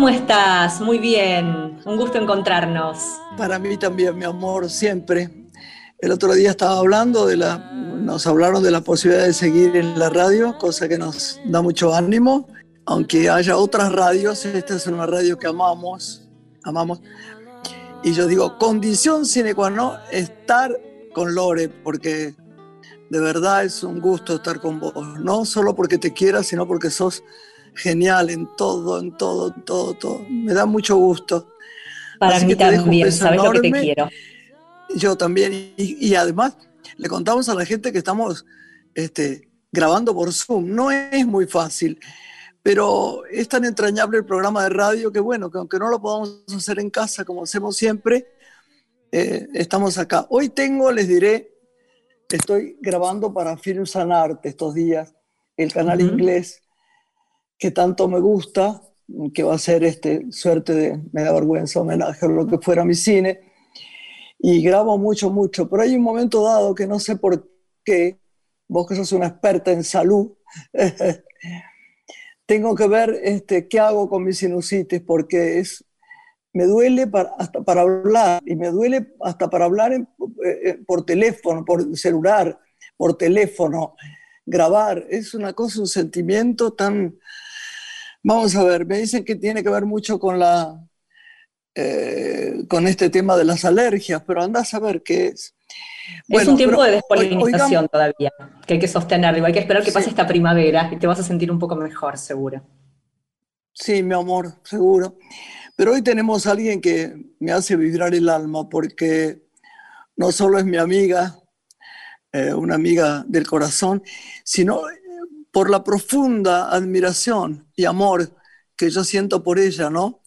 ¿Cómo estás? Muy bien, un gusto encontrarnos. Para mí también, mi amor, siempre. El otro día estaba hablando de la, nos hablaron de la posibilidad de seguir en la radio, cosa que nos da mucho ánimo. Aunque haya otras radios, esta es una radio que amamos, amamos. Y yo digo, condición sine qua non, estar con Lore, porque de verdad es un gusto estar con vos, no solo porque te quieras, sino porque sos genial en todo, en todo, en todo, todo. Me da mucho gusto. Para mí también, sabes lo que te quiero. Yo también, y, además le contamos a la gente que estamos este, grabando por Zoom. No es muy fácil, pero es tan entrañable el programa de radio que bueno, que aunque no lo podamos hacer en casa como hacemos siempre, eh, estamos acá. Hoy tengo, les diré, estoy grabando para Film Sanarte estos días, el canal inglés que tanto me gusta, que va a ser este, suerte de, me da vergüenza, homenaje a lo que fuera mi cine, y grabo mucho, mucho, pero hay un momento dado que no sé por qué, vos que sos una experta en salud, tengo que ver este, qué hago con mi sinusitis, porque es me duele para, hasta para hablar y me duele hasta para hablar eh, eh, por teléfono, por celular, por teléfono, grabar. Es una cosa, un sentimiento tan... Vamos a ver, me dicen que tiene que ver mucho con la... Eh, con este tema de las alergias, pero anda a saber qué es. es un tiempo de despolinización todavía, que hay que sostenerlo, hay que esperar que pase esta primavera y te vas a sentir un poco mejor, seguro. Sí, mi amor, seguro. Pero hoy tenemos a alguien que me hace vibrar el alma porque no solo es mi amiga, eh, una amiga del corazón, sino por la profunda admiración y amor que yo siento por ella, ¿no?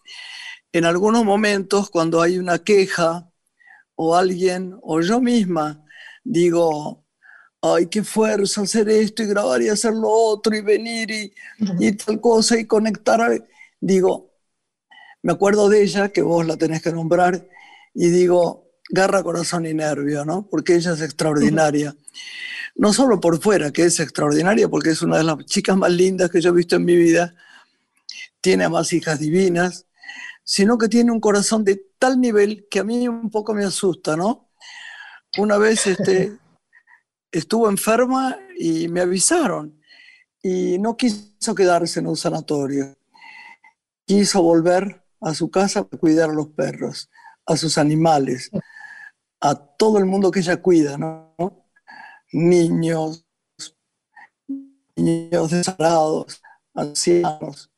En algunos momentos, cuando hay una queja o alguien o yo misma digo, ay, qué fuerza hacer esto y grabar y hacer lo otro y venir y, y tal cosa y conectar, digo, me acuerdo de ella, que vos la tenés que nombrar, y digo, garra, corazón y nervio, ¿no? Porque ella es extraordinaria. No solo por fuera, que es extraordinaria, porque es una de las chicas más lindas que yo he visto en mi vida, tiene a más hijas divinas, sino que tiene un corazón de tal nivel que a mí un poco me asusta, ¿no? Una vez este, estuvo enferma y me avisaron y no quiso quedarse en un sanatorio. Quiso volver a su casa para cuidar a los perros, a sus animales, a todo el mundo que ella cuida, ¿no? Niños, niños desarados, ancianos,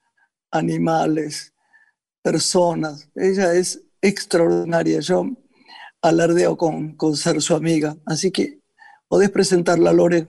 animales, personas. Ella es extraordinaria. Yo alardeo con, con ser su amiga. Así que podés presentarla, Lore.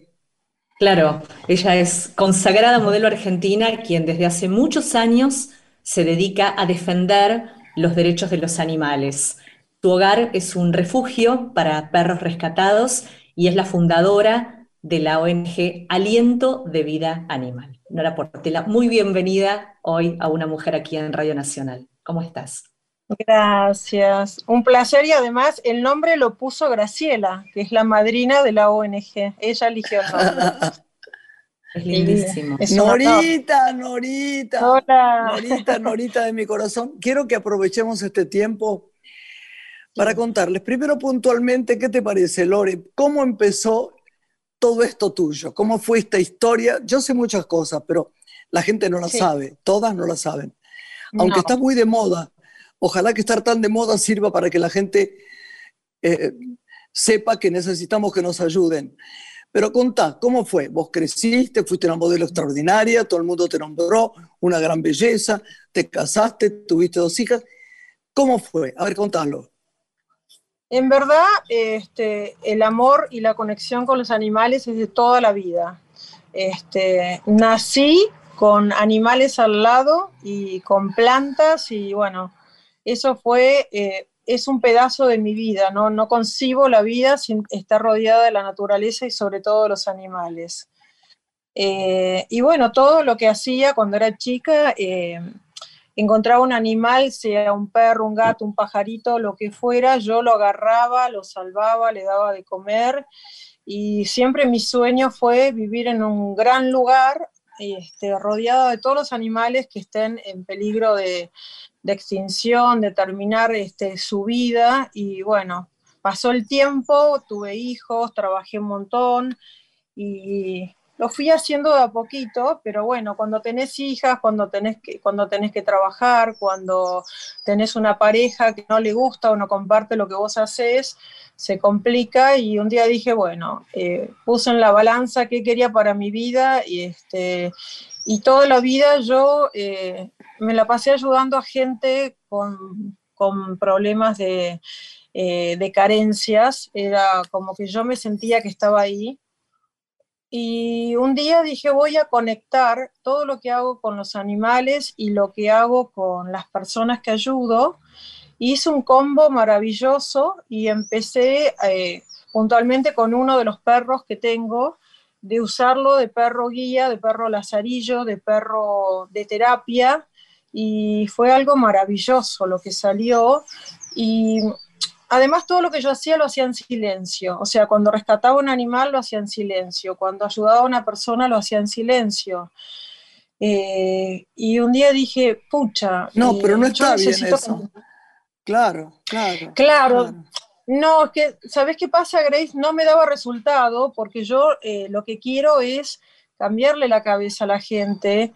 Claro, ella es consagrada modelo argentina, quien desde hace muchos años se dedica a defender los derechos de los animales. Tu hogar es un refugio para perros rescatados y es la fundadora de la ONG Aliento de Vida Animal. Nora Portela, muy bienvenida hoy a una mujer aquí en Radio Nacional. ¿Cómo estás? Gracias, un placer y además el nombre lo puso Graciela, que es la madrina de la ONG. Ella eligió el nombre. Es lindísimo. Norita, Norita. Hola. Norita, Norita de mi corazón. Quiero que aprovechemos este tiempo para contarles, primero puntualmente, ¿qué te parece, Lore? ¿Cómo empezó todo esto tuyo? ¿Cómo fue esta historia? Yo sé muchas cosas, pero la gente no la sabe, todas no la saben. Aunque está muy de moda, ojalá que estar tan de moda sirva para que la gente eh, sepa que necesitamos que nos ayuden. Pero contá, ¿cómo fue? Vos creciste, fuiste una modelo extraordinaria, todo el mundo te nombró, una gran belleza, te casaste, tuviste dos hijas. ¿Cómo fue? A ver, contalo. En verdad, este, el amor y la conexión con los animales es de toda la vida. Este, nací con animales al lado y con plantas y bueno, eso fue eh, es un pedazo de mi vida, ¿no? No concibo la vida sin estar rodeada de la naturaleza y sobre todo de los animales. Eh, y bueno, todo lo que hacía cuando era chica, eh, encontraba un animal, sea un perro, un gato, un pajarito, lo que fuera, yo lo agarraba, lo salvaba, le daba de comer. Y siempre mi sueño fue vivir en un gran lugar, este, rodeado de todos los animales que estén en peligro de, extinción, de terminar este, su vida. Y bueno, pasó el tiempo, tuve hijos, trabajé un montón y lo fui haciendo de a poquito, pero bueno, cuando tenés hijas, cuando tenés que, cuando tenés que trabajar, cuando tenés una pareja que no le gusta o no comparte lo que vos haces, se complica y un día dije, bueno, eh, puse en la balanza qué quería para mi vida y, este, y toda la vida yo eh, me la pasé ayudando a gente con, problemas de, eh, de carencias, era como que yo me sentía que estaba ahí y un día dije, voy a conectar todo lo que hago con los animales y lo que hago con las personas que ayudo. Hice un combo maravilloso y empecé eh, puntualmente con uno de los perros que tengo, de usarlo de perro guía, de perro lazarillo, de perro de terapia. Y fue algo maravilloso lo que salió. Y además todo lo que yo hacía lo hacía en silencio. O sea, cuando rescataba un animal lo hacía en silencio, cuando ayudaba a una persona lo hacía en silencio. Eh, y un día dije, pucha. No, eh, pero no está bien eso. Claro, claro, claro. No, es que, ¿sabes qué pasa, Grace? No me daba resultado porque yo eh, lo que quiero es cambiarle la cabeza a la gente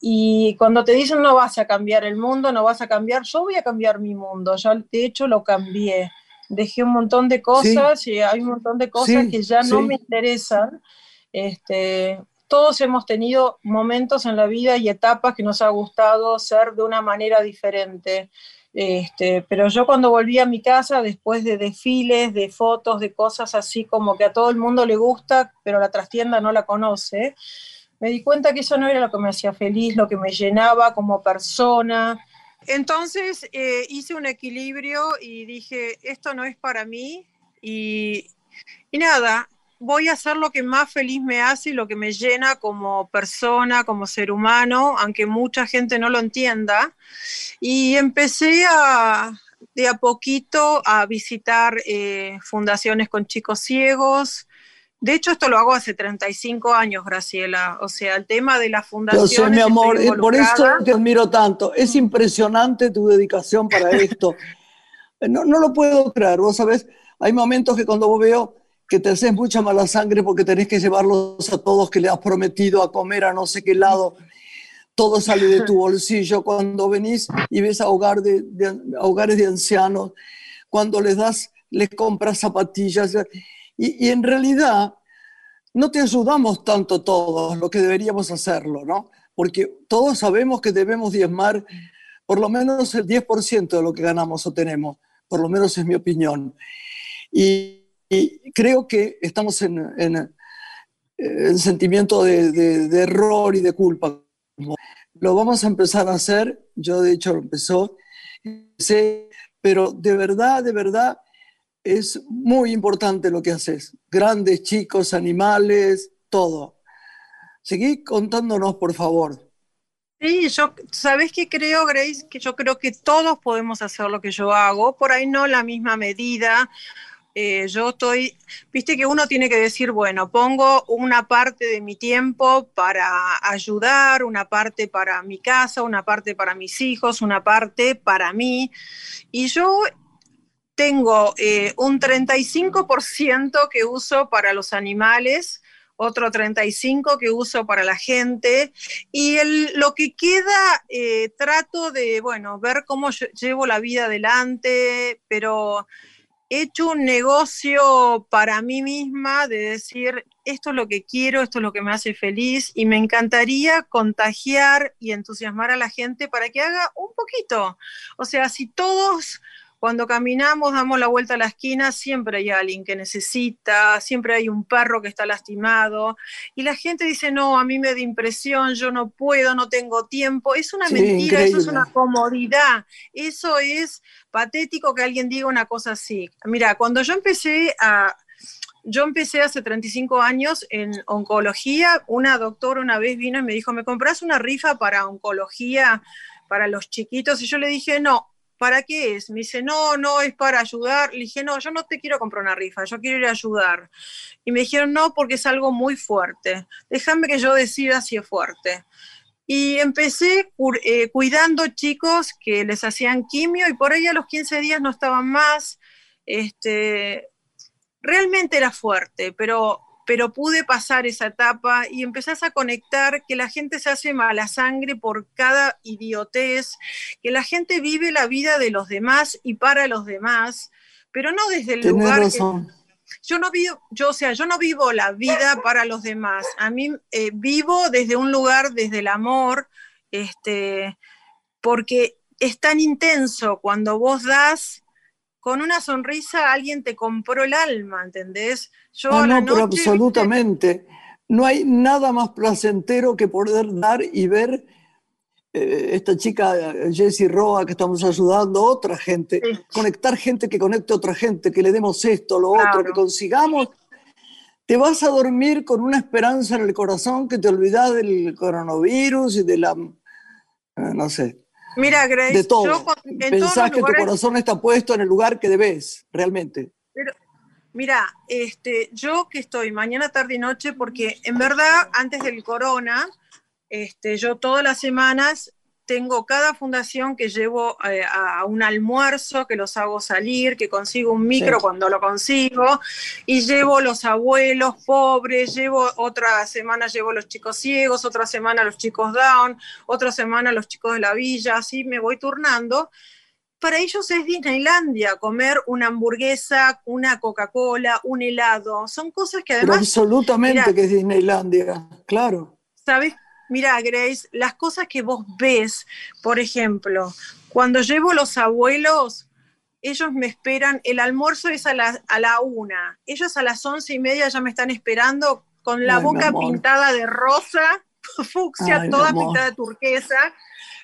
y cuando te dicen no vas a cambiar el mundo, no vas a cambiar, yo voy a cambiar mi mundo. Ya de hecho lo cambié. Dejé un montón de cosas y hay un montón de cosas que ya no me interesan. Este, todos hemos tenido momentos en la vida y etapas que nos ha gustado ser de una manera diferente. Este, pero yo cuando volví a mi casa, después de desfiles, de fotos, de cosas así como que a todo el mundo le gusta, pero la trastienda no la conoce, me di cuenta que eso no era lo que me hacía feliz, lo que me llenaba como persona. Entonces eh, hice un equilibrio y dije, esto no es para mí y, y nada, voy a hacer lo que más feliz me hace y lo que me llena como persona, como ser humano, aunque mucha gente no lo entienda. Y empecé a, de a poquito a visitar eh, fundaciones con chicos ciegos, de hecho, esto lo hago hace 35 años, Graciela. O sea, el tema de la fundación. Yo sé, mi amor, eh, por eso te admiro tanto. Es impresionante tu dedicación para esto. No, no lo puedo creer, vos sabés, hay momentos que cuando vos veo que te haces mucha mala sangre porque tenés que llevarlos a todos que le has prometido a comer a no sé qué lado, todo sale de tu bolsillo. Cuando venís y ves a, hogar de, hogares de ancianos, cuando les das, les compras zapatillas y, en realidad no te ayudamos tanto todos lo que deberíamos hacerlo, ¿no? Porque todos sabemos que debemos diezmar por lo menos el 10% de lo que ganamos o tenemos, por lo menos es mi opinión. Y, creo que estamos en, en, sentimiento de, de, error y de culpa. Lo vamos a empezar a hacer, yo de hecho lo empezó, pero de verdad, de verdad, es muy importante lo que haces. Grandes, chicos, animales, todo. Seguí contándonos, por favor. Sí, yo, ¿sabes qué creo, Grace? Que yo creo que todos podemos hacer lo que yo hago, por ahí no la misma medida. Eh, yo estoy, viste que uno tiene que decir, bueno, pongo una parte de mi tiempo para ayudar, una parte para mi casa, una parte para mis hijos, una parte para mí. Y yo tengo eh, un 35% que uso para los animales, otro 35% que uso para la gente y lo que queda eh, trato de, bueno, ver cómo llevo la vida adelante, pero he hecho un negocio para mí misma de decir, esto es lo que quiero, esto es lo que me hace feliz y me encantaría contagiar y entusiasmar a la gente para que haga un poquito. O sea, si todos cuando caminamos, damos la vuelta a la esquina, siempre hay alguien que necesita, siempre hay un perro que está lastimado. Y la gente dice, no, a mí me da impresión, yo no puedo, no tengo tiempo. Es una mentira, eso es una comodidad. Eso es patético que alguien diga una cosa así. Mira, cuando yo empecé a... Yo empecé hace 35 años en oncología. Una doctora una vez vino y me dijo, ¿me compras una rifa para oncología? para los chiquitos y yo le dije, no, ¿para qué es? Me dice, no, no, es para ayudar. Le dije, no, yo no te quiero comprar una rifa, yo quiero ir a ayudar. Y me dijeron, no, porque es algo muy fuerte. Déjame que yo decida si es fuerte. Y empecé eh, cuidando chicos que les hacían quimio y por ahí a los 15 días no estaban más. Este, realmente era fuerte, pero pero pude pasar esa etapa y empezás a conectar que la gente se hace mala sangre por cada idiotez, que la gente vive la vida de los demás y para los demás, pero no desde el lugar yo no vivo, yo o sea, yo no vivo la vida para los demás. A mí eh, vivo desde un lugar, desde el amor, este, porque es tan intenso cuando vos das con una sonrisa alguien te compró el alma, ¿entendés? Yo ah, no, pero absolutamente. No hay nada más placentero que poder dar y ver eh, esta chica Jessie Roa que estamos ayudando, otra gente, conectar gente que conecte a otra gente, que le demos esto, lo otro, que consigamos. Te vas a dormir con una esperanza en el corazón que te olvidas del coronavirus y de la, eh, no sé, Mira, Grace, de todo. Pensás que tu corazón está puesto en el lugar que debes, realmente. Pero, mira, este, yo que estoy mañana, tarde y noche, porque en verdad, antes del corona, este, yo todas las semanas tengo cada fundación que llevo eh, a un almuerzo, que los hago salir, que consigo un micro cuando lo consigo, y llevo los abuelos pobres, llevo otra semana llevo los chicos ciegos, otra semana los chicos down, otra semana los chicos de la villa, así me voy turnando. Para ellos es Disneylandia, comer una hamburguesa, una Coca-Cola, un helado, son cosas que además... absolutamente que es Disneylandia, claro. ¿Sabes Mira, Grace, las cosas que vos ves, por ejemplo, cuando llevo los abuelos, ellos me esperan, el almuerzo es a la, a la una, ellos a las once y media ya me están esperando con la boca pintada de rosa, fucsia, toda pintada de turquesa,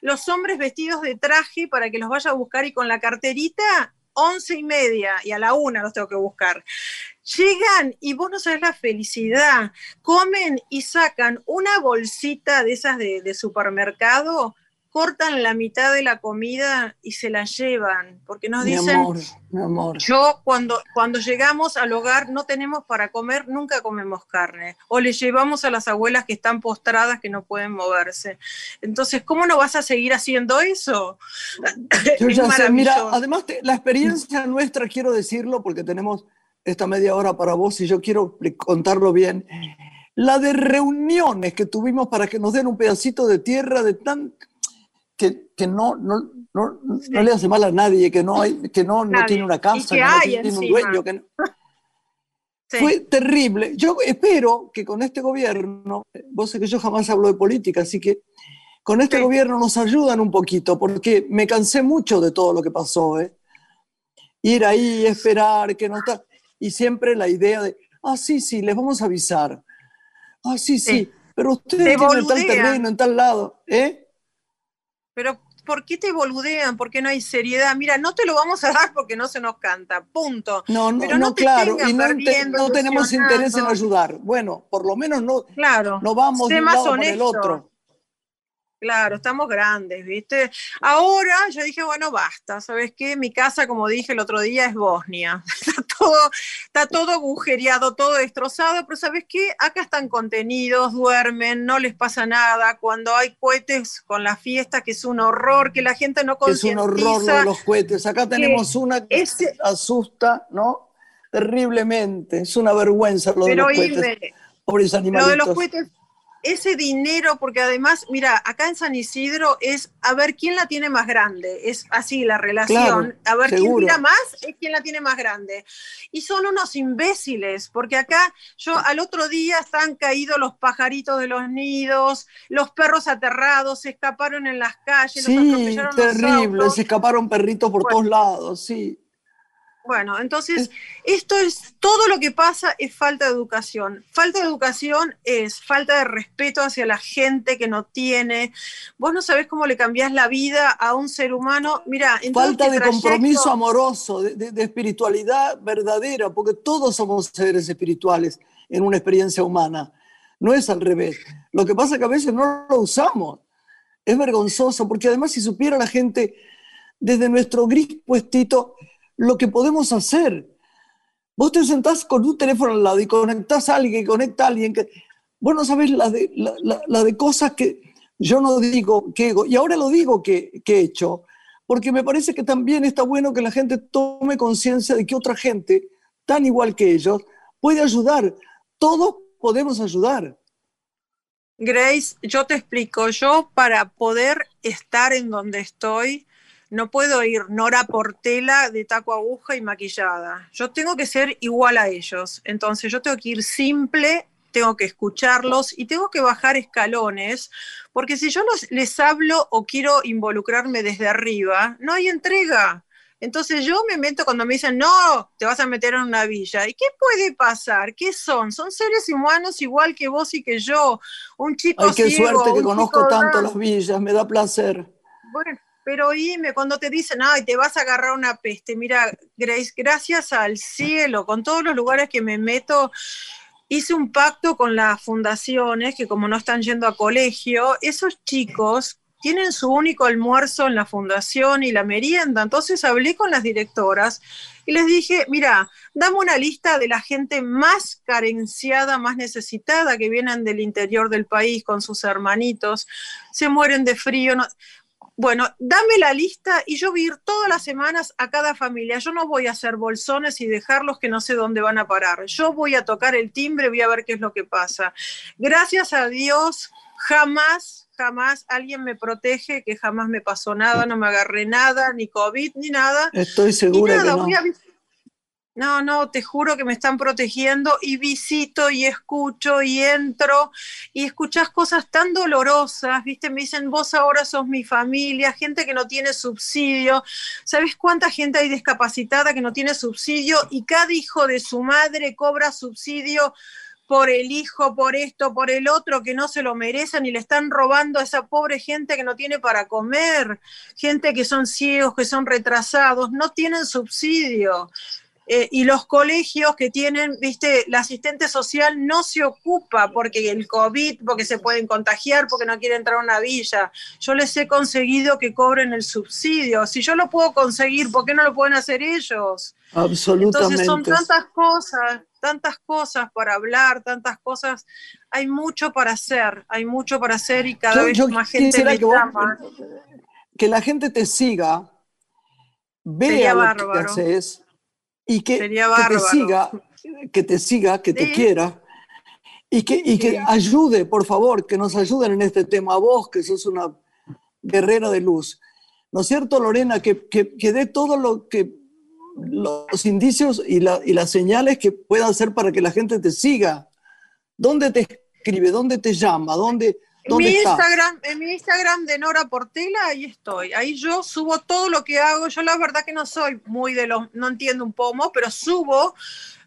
los hombres vestidos de traje para que los vaya a buscar y con la carterita, once y media y a la una los tengo que buscar. Llegan y vos no sabés la felicidad. Comen y sacan una bolsita de esas de, supermercado, cortan la mitad de la comida y se la llevan, porque nos dicen, mi amor. yo cuando, cuando llegamos al hogar no tenemos para comer, nunca comemos carne, o le llevamos a las abuelas que están postradas que no pueden moverse. Entonces, ¿cómo no vas a seguir haciendo eso? Yo ya sé, mira, además la experiencia nuestra, quiero decirlo, porque tenemos esta media hora para vos y yo quiero contarlo bien. La de reuniones que tuvimos para que nos den un pedacito de tierra de tan que, no, no, no, no, le hace mal a nadie, que no, hay, que no, no tiene una casa, que, no tiene un dueño. Que Fue terrible. Yo espero que con este gobierno, vos sé que yo jamás hablo de política, así que con este gobierno nos ayudan un poquito, porque me cansé mucho de todo lo que pasó. ¿eh? Ir ahí, esperar, que no está y siempre la idea de, ah, sí, sí, les vamos a avisar. Ah, sí, sí, pero ustedes tienen tal terreno en tal lado, ¿eh? Pero ¿por qué te boludean? ¿Por qué no hay seriedad? Mira, no te lo vamos a dar porque no se nos canta, punto. No, no, no, claro, y no, no tenemos interés en ayudar. Bueno, por lo menos no, claro, no vamos de un lado por el otro. Claro, estamos grandes, ¿viste? Ahora yo dije, bueno, basta, ¿sabes qué? Mi casa, como dije el otro día, es Bosnia. Está todo, está todo agujereado, todo destrozado, pero ¿sabes qué? Acá están contenidos, duermen, no les pasa nada. Cuando hay cohetes con la fiesta, que es un horror, que la gente no concientiza. Es un horror los cohetes. Acá tenemos una que asusta, ¿no? Terriblemente. Es una vergüenza lo de los cohetes. Pobres animalitos. Lo de los cohetes ese dinero, porque además, mira, acá en San Isidro es a ver quién la tiene más grande, es así la relación, a ver quién tira más es quién la tiene más grande. Y son unos imbéciles, porque acá yo al otro día están caídos los pajaritos de los nidos, los perros aterrados, se escaparon en las calles, sí, los atropellaron terrible, se escaparon perritos por todos lados, sí. Bueno, entonces, esto es, todo lo que pasa es falta de educación. Falta de educación es falta de respeto hacia la gente que no tiene. Vos no sabés cómo le cambiás la vida a un ser humano. Mira, falta de compromiso amoroso, de, espiritualidad verdadera, porque todos somos seres espirituales en una experiencia humana. No es al revés. Lo que pasa es que a veces no lo usamos. es vergonzoso, porque además si supiera la gente desde nuestro gris puestito lo que podemos hacer. Vos te sentás con un teléfono al lado y conectás a alguien, conecta a alguien que... Vos no sabés la de, la, de cosas que yo no digo que y ahora lo digo que, que he hecho, porque me parece que también está bueno que la gente tome conciencia de que otra gente, tan igual que ellos, puede ayudar. Todos podemos ayudar. Grace, yo te explico, yo para poder estar en donde estoy, no puedo ir Nora Portela de taco aguja y maquillada. Yo tengo que ser igual a ellos. Entonces yo tengo que ir simple, tengo que escucharlos y tengo que bajar escalones, porque si yo les hablo o quiero involucrarme desde arriba, no hay entrega. Entonces yo me meto cuando me dicen, no, te vas a meter en una villa. ¿Y qué puede pasar? ¿Qué son? Son seres humanos igual que vos y que yo. Un chico Ay, qué suerte que conozco tanto las villas, me da placer. Bueno, pero oíme, cuando te dicen, ay, te vas a agarrar una peste, mira, Grace, gracias al cielo, con todos los lugares que me meto, hice un pacto con las fundaciones que como no están yendo a colegio, esos chicos tienen su único almuerzo en la fundación y la merienda. Entonces hablé con las directoras y les dije, mira, dame una lista de la gente más carenciada, más necesitada, que vienen del interior del país con sus hermanitos, se mueren de frío. Bueno, dame la lista y yo voy a ir todas las semanas a cada familia. Yo no voy a hacer bolsones y dejarlos que no sé dónde van a parar. Yo voy a tocar el timbre, voy a ver qué es lo que pasa. Gracias a Dios, jamás jamás alguien me protege, que jamás me pasó nada, no me agarré nada, ni COVID, ni nada. Estoy segura que no. No, no, te juro que me están protegiendo y visito y escucho y entro y escuchas cosas tan dolorosas, ¿viste? Me dicen, vos ahora sos mi familia, gente que no tiene subsidio. ¿Sabes cuánta gente hay discapacitada que no tiene subsidio y cada hijo de su madre cobra subsidio? por el hijo, por esto, por el otro, que no se lo merecen y le están robando a esa pobre gente que no tiene para comer, gente que son ciegos, que son retrasados, no tienen subsidio. Eh, y los colegios que tienen, viste, la asistente social no se ocupa porque el COVID, porque se pueden contagiar, porque no quiere entrar a una villa. Yo les he conseguido que cobren el subsidio. Si yo lo puedo conseguir, ¿por qué no lo pueden hacer ellos? Absolutamente. Entonces son tantas cosas, tantas cosas para hablar, tantas cosas. Hay mucho para hacer, hay mucho para hacer y cada vez más gente me que, llama. que la gente te siga, vea lo que haces y que, te siga, que te siga, que te quiera y que, y que ayude, por favor, que nos ayuden en este tema. A vos, que sos una guerrera de luz. ¿No es cierto, Lorena? Que, que, que dé todo lo que los indicios y, la, y, las señales que puedan ser para que la gente te siga. ¿Dónde te escribe? ¿Dónde te llama? ¿Dónde, en mi, Instagram, en mi Instagram de Nora Portela, ahí estoy. Ahí yo subo todo lo que hago. Yo la verdad que no soy muy de los, no entiendo un pomo, pero subo.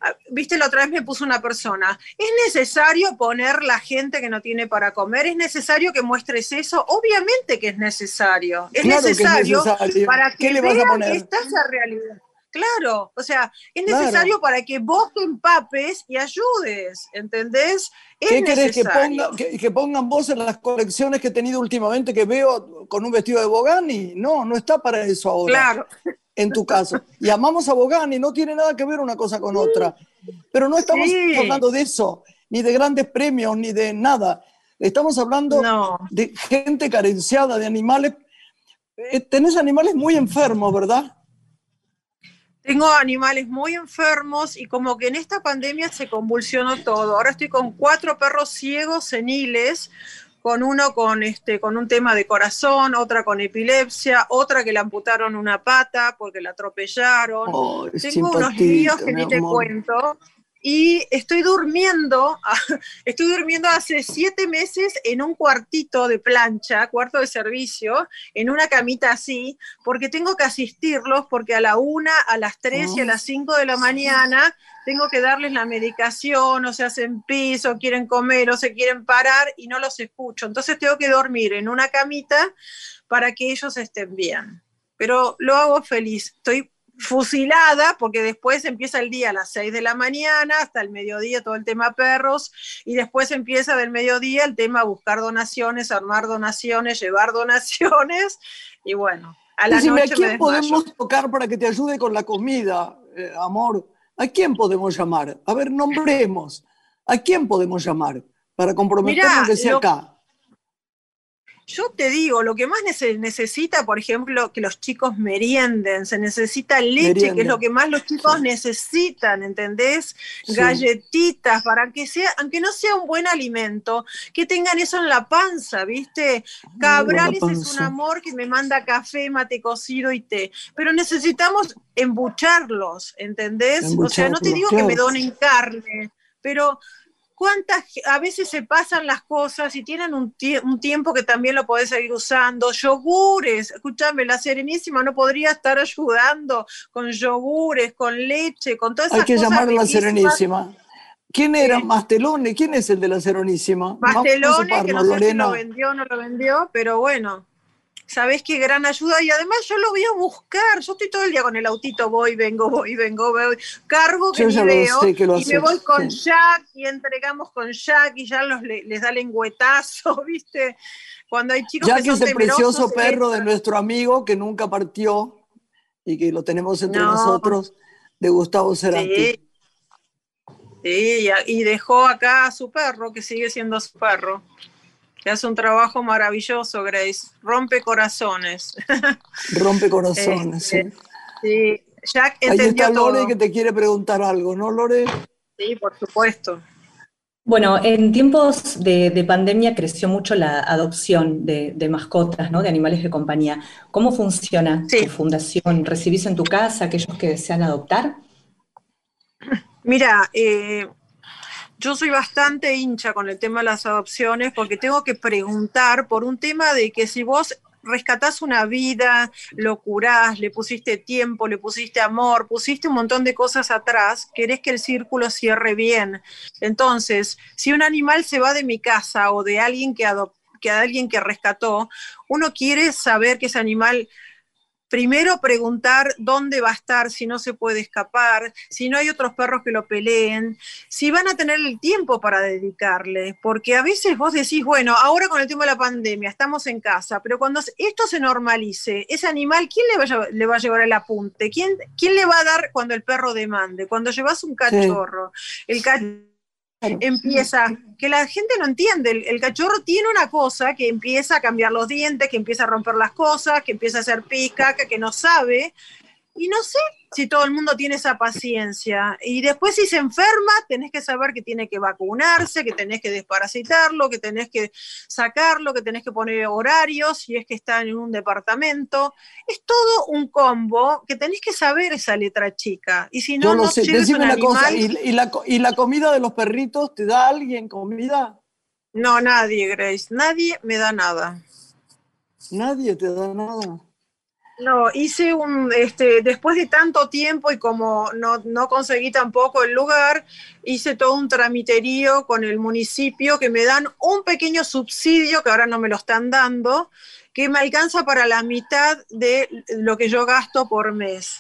Ah, viste, la otra vez me puso una persona. ¿Es necesario poner la gente que no tiene para comer? ¿Es necesario que muestres eso? Obviamente que es necesario. Es, necesario, para que ¿Qué vean que esta es la realidad. Claro, o sea, es necesario para que vos te empapes y ayudes, ¿entendés? ¿Qué querés que, ponga, que, pongan vos en las colecciones que he tenido últimamente que veo con un vestido de Bogani? No, no está para eso ahora. Claro. En tu caso. Y amamos a Bogani, no tiene nada que ver una cosa con otra. Pero no estamos hablando de eso, ni de grandes premios, ni de nada. Estamos hablando de gente carenciada, de animales. Eh, tenés animales muy enfermos, ¿verdad? Tengo animales muy enfermos y como que en esta pandemia se convulsionó todo. Ahora estoy con cuatro perros ciegos seniles, con uno con, este, con un tema de corazón, otra con epilepsia, otra que le amputaron una pata porque la atropellaron. Tengo unos líos que ni te cuento y estoy durmiendo, estoy durmiendo hace siete meses en un cuartito de plancha, cuarto de servicio, en una camita así, porque tengo que asistirlos, porque a la una, a las tres y a las cinco de la mañana tengo que darles la medicación, o se hacen pis, o quieren comer, o se quieren parar y no los escucho. Entonces tengo que dormir en una camita para que ellos estén bien. Pero lo hago feliz, estoy fusilada, porque después empieza el día a las 6 de la mañana, hasta el mediodía todo el tema perros, y después empieza del mediodía el tema buscar donaciones, armar donaciones, llevar donaciones, y bueno, a la Decime, ¿a quién podemos tocar para que te ayude con la comida, eh, amor? ¿A quién podemos llamar? A ver, nombremos. ¿A quién podemos llamar para comprometernos que sea acá? Yo te digo, lo que más se necesita, por ejemplo, que los chicos merienden, se necesita leche, que es lo que más los chicos necesitan, ¿entendés? Galletitas, para que sea, aunque no sea un buen alimento, que tengan eso en la panza, ¿viste? Cabrales es un amor que me manda café, mate cocido y té, pero necesitamos embucharlos, ¿entendés? o sea, no te digo que me donen carne, pero cuántas, a veces se pasan las cosas y tienen un, un tiempo que también lo podés seguir usando. Yogures, escúchame, la Serenísima no podría estar ayudando con yogures, con leche, con todas esas cosas. Hay que llamar a la Serenísima. ¿Quién era Mastelone? ¿Quién es el de la Serenísima? Mastelone, que no sé si lo vendió o no lo vendió, pero bueno, ¿sabés qué gran ayuda? Y además yo lo voy a buscar, yo estoy todo el día con el autito, voy, vengo, voy, vengo, voy, cargo que ni veo, y me voy con Jack y entregamos con Jack y ya los, les da lengüetazo, ¿viste? Cuando hay chicos Jack que son es el precioso perro de nuestro amigo que nunca partió y que lo tenemos entre nosotros, de Gustavo Cerati. Sí. sí, y dejó acá a su perro, que sigue siendo su perro que hace un trabajo maravilloso, Grace. Rompe corazones. Rompe corazones, sí. Este, sí. Jack Ahí está Lore que te quiere preguntar algo, ¿no, Lore? Sí, por supuesto. Bueno, en tiempos de, pandemia creció mucho la adopción de, mascotas, ¿no? De animales de compañía. ¿Cómo funciona tu fundación? ¿Recibís en tu casa aquellos que desean adoptar? Mira, eh, yo soy bastante hincha con el tema de las adopciones porque tengo que preguntar por un tema de que si vos rescatás una vida, lo curás, le pusiste tiempo, le pusiste amor, pusiste un montón de cosas atrás, querés que el círculo cierre bien. Entonces, si un animal se va de mi casa o de alguien que adoptó, que alguien que rescató, uno quiere saber que ese animal primero preguntar dónde va a estar, si no se puede escapar, si no hay otros perros que lo peleen, si van a tener el tiempo para dedicarle, porque a veces vos decís, bueno, ahora con el tema de la pandemia estamos en casa, pero cuando esto se normalice, ese animal, ¿quién le va a, le va a llevar el apunte? ¿Quién, ¿Quién le va a dar cuando el perro demande? Cuando llevas un cachorro, el cachorro empieza, que la gente no entiende, el, cachorro tiene una cosa que empieza a cambiar los dientes, que empieza a romper las cosas, que empieza a hacer pica, que no sabe, y no sé si todo el mundo tiene esa paciencia. Y después si se enferma, tenés que saber que tiene que vacunarse, que tenés que desparasitarlo, que tenés que sacarlo, que tenés que poner horarios si es que está en un departamento. Es todo un combo que tenés que saber esa letra chica. Y si no, no sé. Decime una cosa, ¿y, la, ¿y la comida de los perritos te da alguien comida? No, nadie, Grace. Nadie me da nada. Nadie te da nada. No, hice un, este, después de tanto tiempo y como no, no, conseguí tampoco el lugar, hice todo un tramiterío con el municipio que me dan un pequeño subsidio, que ahora no me lo están dando, que me alcanza para la mitad de lo que yo gasto por mes.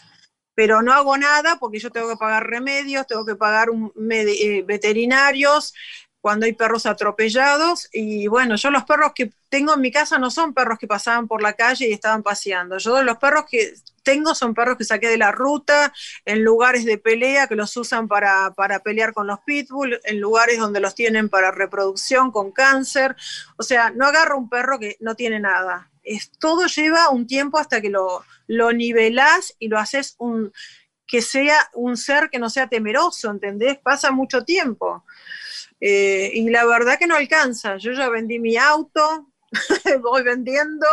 Pero no hago nada porque yo tengo que pagar remedios, tengo que pagar un, eh, veterinarios, cuando hay perros atropellados. Y bueno, yo los perros que tengo en mi casa no son perros que pasaban por la calle y estaban paseando. Yo los perros que tengo son perros que saqué de la ruta, en lugares de pelea que los usan para, para pelear con los pitbull, en lugares donde los tienen para reproducción con cáncer. O sea, no agarro un perro que no tiene nada. Es, todo lleva un tiempo hasta que lo, lo nivelás y lo haces un que sea un ser que no sea temeroso, ¿entendés? Pasa mucho tiempo. Eh, y la verdad que no alcanza. Yo ya vendí mi auto, voy vendiendo.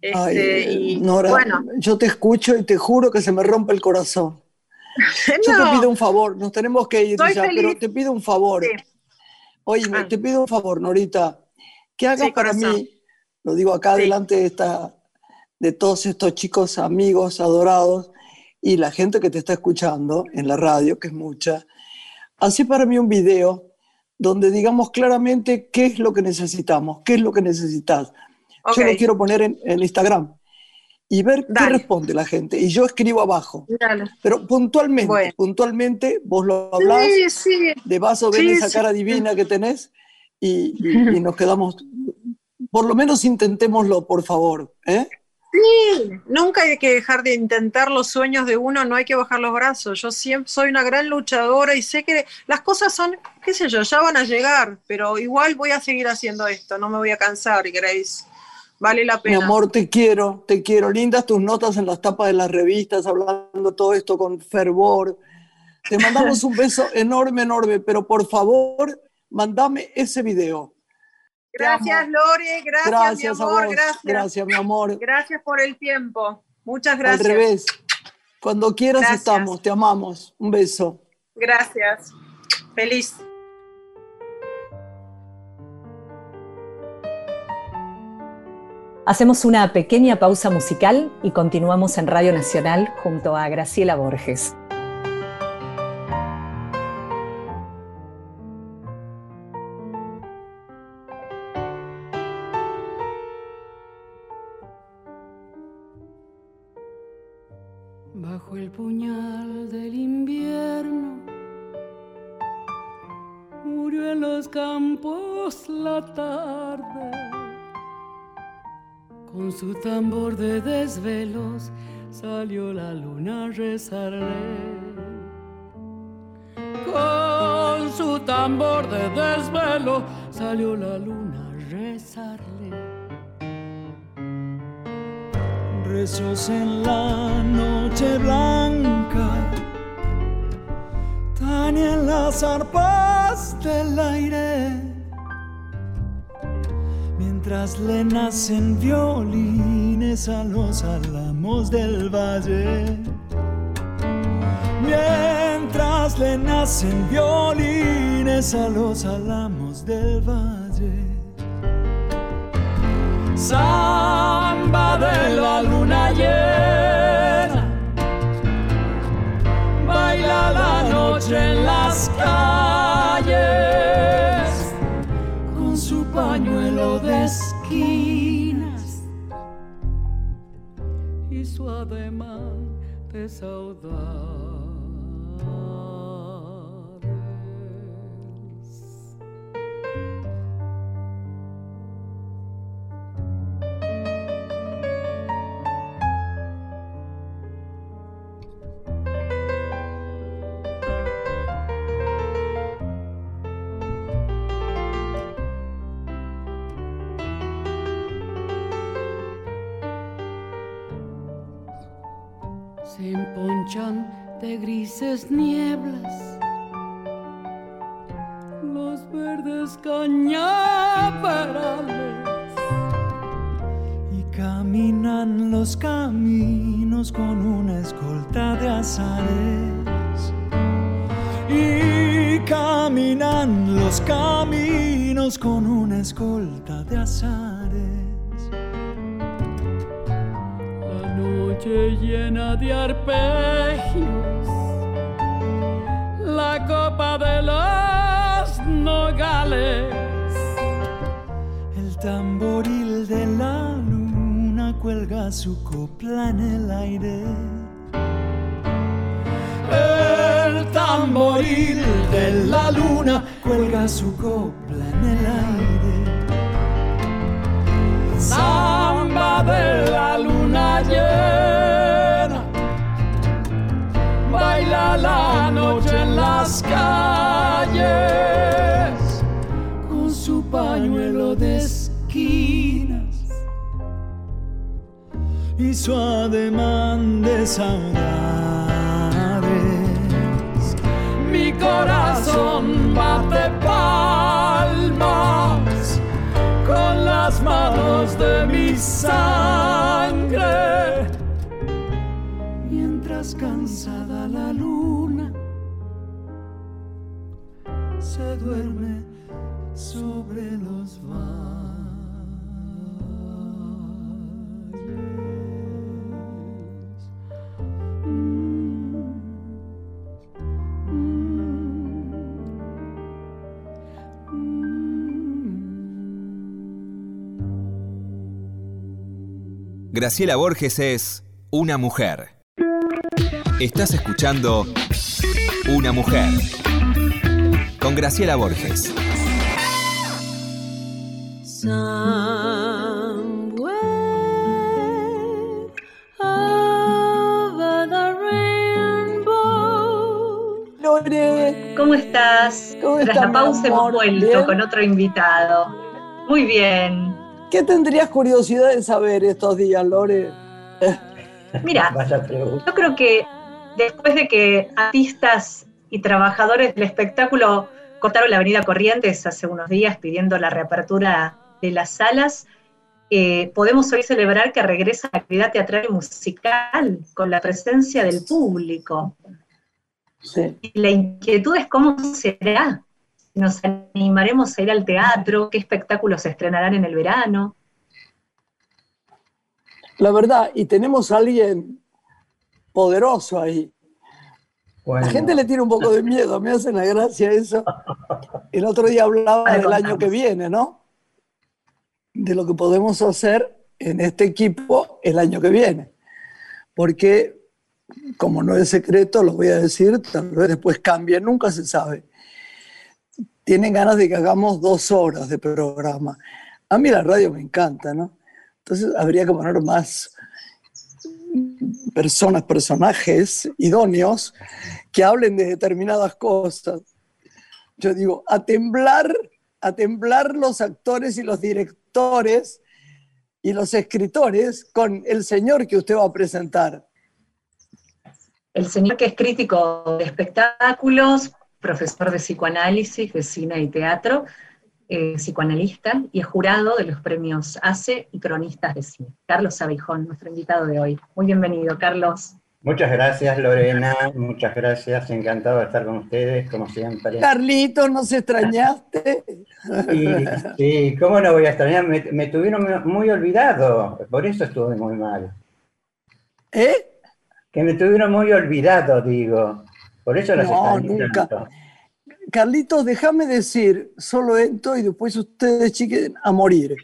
Este, y, bueno. yo te escucho y te juro que se me rompe el corazón. Yo te pido un favor, nos tenemos que ir ya, pero te pido un favor. Oye, ah. te pido un favor, Norita, que hagas para mí, lo digo acá delante de, esta, de todos estos chicos amigos adorados y la gente que te está escuchando en la radio, que es mucha, así para mí un video donde digamos claramente qué es lo que necesitamos, qué es lo que necesitas. Yo lo quiero poner en, Instagram. y ver qué responde la gente. Y yo escribo abajo. Pero puntualmente, puntualmente, vos lo hablás, de vaso ven esa cara divina que tenés y, nos quedamos. Por lo menos intentémoslo, por favor. ¿eh? Sí, nunca hay que dejar de intentar los sueños de uno, no hay que bajar los brazos. Yo siempre soy una gran luchadora y sé que las cosas son, qué sé yo, ya van a llegar, pero igual voy a seguir haciendo esto, no me voy a cansar, Grace. Vale la pena. Mi amor, te quiero, te quiero. Lindas tus notas en las tapas de las revistas, hablando todo esto con fervor. Te mandamos un beso enorme, enorme, pero por favor, mandame ese video. Gracias, Lore, gracias, mi amor, gracias. Gracias, mi amor. Gracias por el tiempo. Muchas gracias. Al revés. Cuando quieras estamos, te amamos. Un beso. Gracias. Feliz. Hacemos una pequeña pausa musical y continuamos en Radio Nacional junto a Graciela Borges. Tarde, con su tambor de desvelos salió la luna a rezarle. Con su tambor de desvelo salió la luna a rezarle. rezos en la noche blanca, tan en las arpas del aire, mientras le nacen violines a los álamos del valle. Mientras le nacen violines a los álamos del valle samba de la luna llena. Baila la noche en las calles esquinas y su ademán de saudade. Nieblas, los verdes cañaverales. Y caminan los caminos con una escolta de azares. Y caminan los caminos con una escolta de azares. llena de arpegios, de los nogales, el tamboril de la luna cuelga su copla en el aire. El tamboril de la luna cuelga su copla en el aire. Samba de la luna llena la noche en las calles con su pañuelo de esquinas y su ademán de saudades. Mi corazón bate palmas con las manos de mi sangre mientras cansada la luna se duerme sobre los valles. Graciela Borges es una mujer. Estás escuchando Una mujer con Graciela Borges. Lore. ¿Cómo estás? Tras la pausa hemos vuelto con otro invitado. Muy bien. ¿Qué tendrías curiosidad de saber estos días, Lore? Mira, yo creo que después de que artistas y trabajadores del espectáculo cortaron la avenida Corrientes hace unos días pidiendo la reapertura de las salas, eh, podemos hoy celebrar que regresa la actividad teatral y musical con la presencia del público. Y la inquietud es cómo será. Nos animaremos a ir al teatro, qué espectáculos se estrenarán en el verano. La verdad, y tenemos a alguien poderoso ahí. La gente le tiene un poco de miedo, me hace la gracia eso. El otro día hablaba del año que viene, ¿no? De lo que podemos hacer en este equipo el año que viene. Porque como no es secreto, lo voy a decir, tal vez después cambie, nunca se sabe. Tienen ganas de que hagamos dos horas de programa. A mí la radio me encanta, ¿no? Entonces habría que poner más personas, personajes idóneos que hablen de determinadas cosas. Yo digo, a temblar, a temblar los actores y los directores y los escritores con el señor que usted va a presentar el señor que es crítico de espectáculos, profesor de psicoanálisis, de cine y teatro, eh, psicoanalista y es jurado de los premios ACE y cronistas de cine. Carlos Abijón, nuestro invitado de hoy. Muy bienvenido, Carlos. Muchas gracias, Lorena. Muchas gracias. Encantado de estar con ustedes, como siempre. Carlito, ¿nos extrañaste? Sí, ¿cómo no voy a extrañar? Me, me tuvieron muy olvidado. Por eso estuve muy mal. ¿Eh? que me tuvieron muy olvidado, digo. Por eso las No, nunca. Carlitos, déjame decir solo esto y después ustedes chiquen a morir.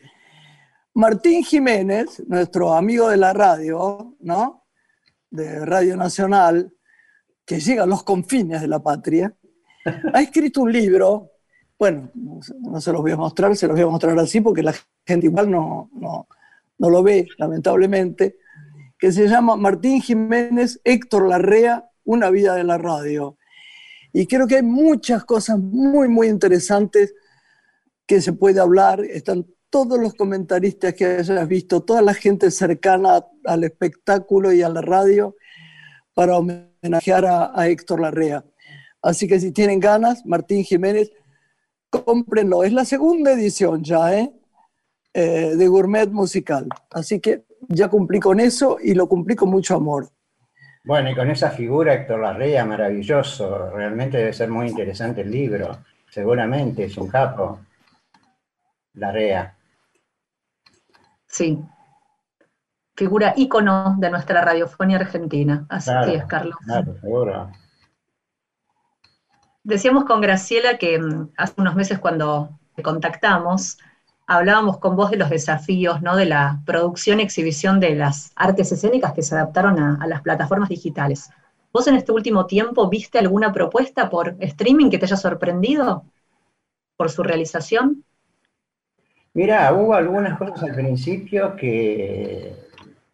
Martín Jiménez, nuestro amigo de la radio, ¿no? De Radio Nacional, que llega a los confines de la patria, ha escrito un libro, bueno, no se los voy a mostrar, se los voy a mostrar así porque la gente igual no, no, no lo ve, lamentablemente, que se llama Martín Jiménez, Héctor Larrea, Una vida de la radio. Y creo que hay muchas cosas muy, muy interesantes que se puede hablar. Están todos los comentaristas que hayas visto, toda la gente cercana al espectáculo y a la radio para homenajear a, Héctor Larrea. Así que si tienen ganas, Martín Jiménez, cómprenlo. Es la segunda edición ya, ¿eh? eh de Gourmet Musical. Así que ya cumplí con eso y lo cumplí con mucho amor. Bueno, y con esa figura Héctor Larrea, maravilloso, realmente debe ser muy interesante el libro, seguramente es un capo, Larrea. Sí, figura ícono de nuestra radiofonía argentina, así es, Carlos. Claro, seguro. Decíamos con Graciela que mm, hace unos meses cuando te contactamos, hablábamos con vos de los desafíos, ¿no? De la producción y exhibición de las artes escénicas que se adaptaron a, las plataformas digitales. ¿Vos en este último tiempo viste alguna propuesta por streaming que te haya sorprendido por su realización? Mira, hubo algunas cosas al principio que,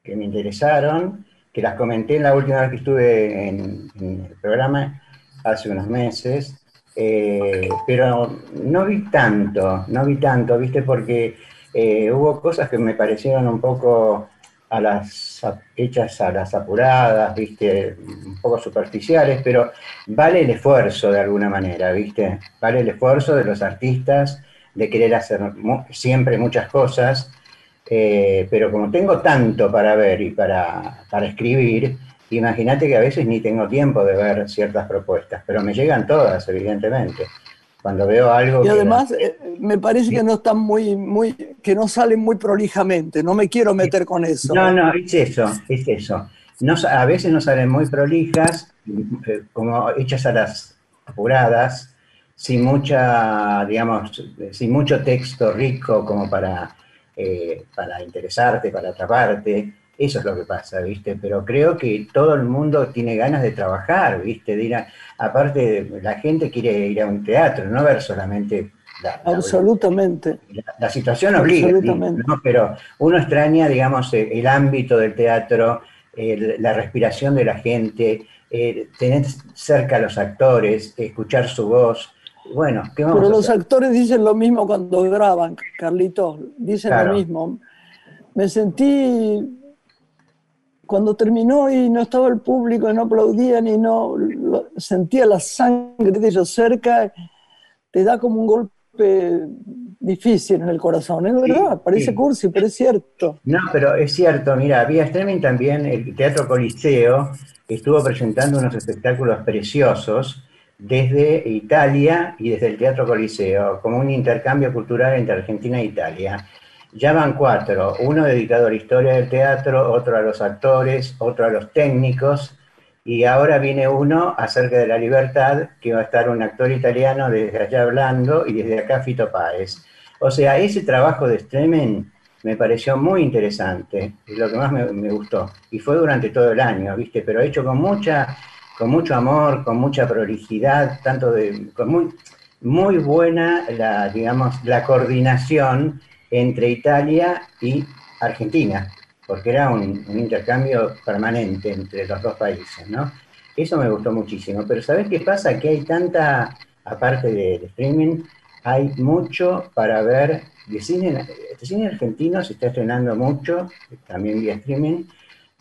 que, me interesaron, que las comenté en la última vez que estuve en el programa hace unos meses, eh, pero no vi tanto, no vi tanto, ¿viste? Porque eh, hubo cosas que me parecieron un poco hechas a las apuradas, ¿viste? Un poco superficiales, pero vale el esfuerzo de alguna manera, ¿viste? Vale el esfuerzo de los artistas de querer hacer siempre muchas cosas, eh, pero como tengo tanto para ver y para, para escribir, Imagínate que a veces ni tengo tiempo de ver ciertas propuestas, pero me llegan todas, evidentemente. Cuando veo algo. Y además, eh, me parece que no están muy, muy, que no salen muy prolijamente. No me quiero meter con eso. No, no, es eso, es eso. No, a veces no salen muy prolijas, eh, como hechas a las apuradas, sin mucha, digamos, sin mucho texto rico como para, eh, para interesarte, para atraparte Eso es lo que pasa, ¿viste? Pero creo que todo el mundo tiene ganas de trabajar, ¿viste? De ir a, aparte, la gente quiere ir a un teatro, no ver solamente la, Absolutamente. La, situación obliga, ¿no? pero uno extraña, digamos, el, ámbito del teatro, la respiración de la gente, eh, tener cerca a los actores, escuchar su voz. Bueno, ¿qué vamos Pero los actores dicen lo mismo cuando graban, Carlitos, dicen lo mismo. Me sentí cuando terminó y no estaba el público y no aplaudían y no sentía la sangre de ellos cerca, te da como un golpe difícil en el corazón, es verdad, parece cursi, pero es cierto. No, pero es cierto, mira, vía streaming también el Teatro Coliseo estuvo presentando unos espectáculos preciosos desde Italia y desde el Teatro Coliseo, como un intercambio cultural entre Argentina e Italia. Ya van cuatro, uno dedicado a la historia del teatro, otro a los actores, otro a los técnicos, y ahora viene uno acerca de la libertad, que va a estar un actor italiano desde allá hablando y desde acá Fito Páez. O sea, ese trabajo de streaming me pareció muy interesante, es lo que más me, gustó. Y fue durante todo el año, ¿viste? Pero hecho con mucha, con mucho amor, con mucha prolijidad, tanto de, con muy, muy buena la, digamos, la coordinación entre Italia y Argentina, porque era un, intercambio permanente entre los dos países, ¿no? Eso me gustó muchísimo, pero ¿sabes qué pasa? Que hay tanta, aparte del streaming, hay mucho para ver de cine, cine argentino se está estrenando mucho, también vía streaming,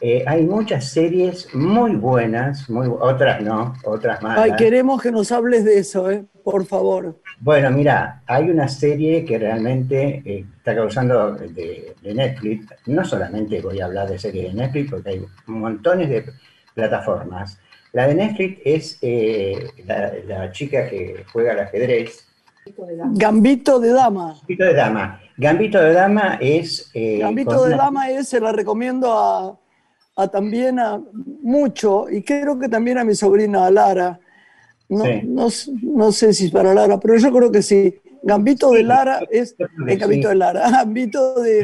eh, hay muchas series muy buenas, muy, otras no, otras más. Ay, queremos que nos hables de eso, ¿eh? por favor. Bueno, mira, hay una serie que realmente eh, está causando de, Netflix, no solamente voy a hablar de series de Netflix, porque hay montones de plataformas. La de Netflix es eh, la, chica que juega al ajedrez. Gambito de Dama. Gambito de Dama. Gambito de Dama es... Gambito de Dama es, se la recomiendo a, a también a mucho, y creo que también a mi sobrina Lara. No, no, sé si es para Lara, pero yo creo que sí. Gambito de Lara es el Gambito de Lara. Gambito de,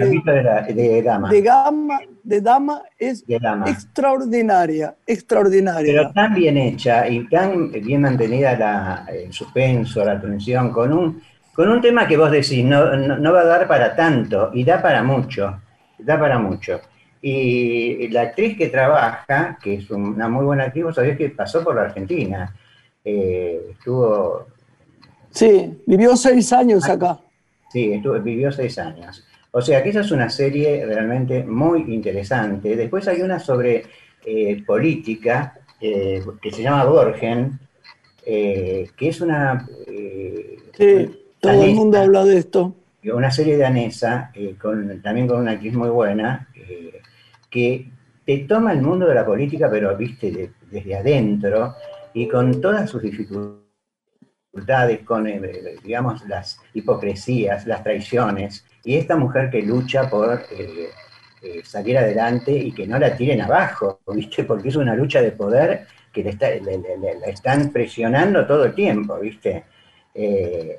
de, Dama. De, gama, de Dama es extraordinaria, extraordinaria. Pero tan bien hecha y tan bien mantenida la, el suspenso, la atención, con un, con un tema que vos decís, no, no va a dar para tanto, y da para mucho, da para mucho. Y la actriz que trabaja, que es una muy buena actriz, vos sabés que pasó por la Argentina. Eh, estuvo. Sí, vivió seis años acá. Sí, estuvo, vivió seis años. O sea que esa es una serie realmente muy interesante. Después hay una sobre eh, política eh, que se llama Borgen, que es una. sí, todo el mundo habla de esto. Una serie danesa, con, también con una actriz muy buena, que te toma el mundo de la política, pero viste desde adentro y con todas sus dificultades, con, eh, digamos, las hipocresías, las traiciones, y esta mujer que lucha por eh, eh, salir adelante y que no la tiren abajo, ¿viste? Porque es una lucha de poder que le, están presionando todo el tiempo, ¿viste?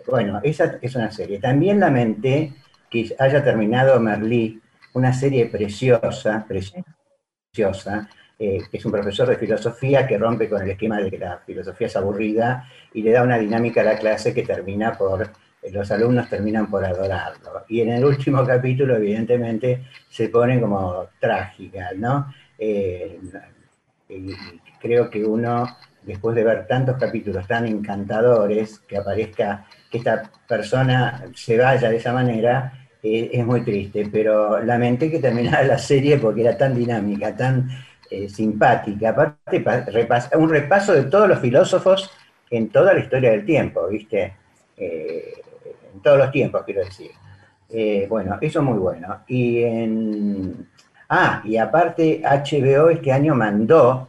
bueno, esa es una serie. También lamenté que haya terminado Merlí una serie preciosa, preciosa, eh, que es un profesor de filosofía que rompe con el esquema de que la filosofía es aburrida y le da una dinámica a la clase que termina por, eh, los alumnos terminan por adorarlo. Y en el último capítulo, evidentemente, se pone como trágica, ¿no? Eh, y creo que uno, después de ver tantos capítulos tan encantadores, que aparezca que esta persona se vaya de esa manera, es muy triste, pero lamenté que terminara la serie porque era tan dinámica, tan eh, simpática. Aparte, un repaso de todos los filósofos en toda la historia del tiempo, ¿viste? Eh, en todos los tiempos, quiero decir. Eh, bueno, eso es muy bueno. Y en... Ah, y aparte HBO este año mandó,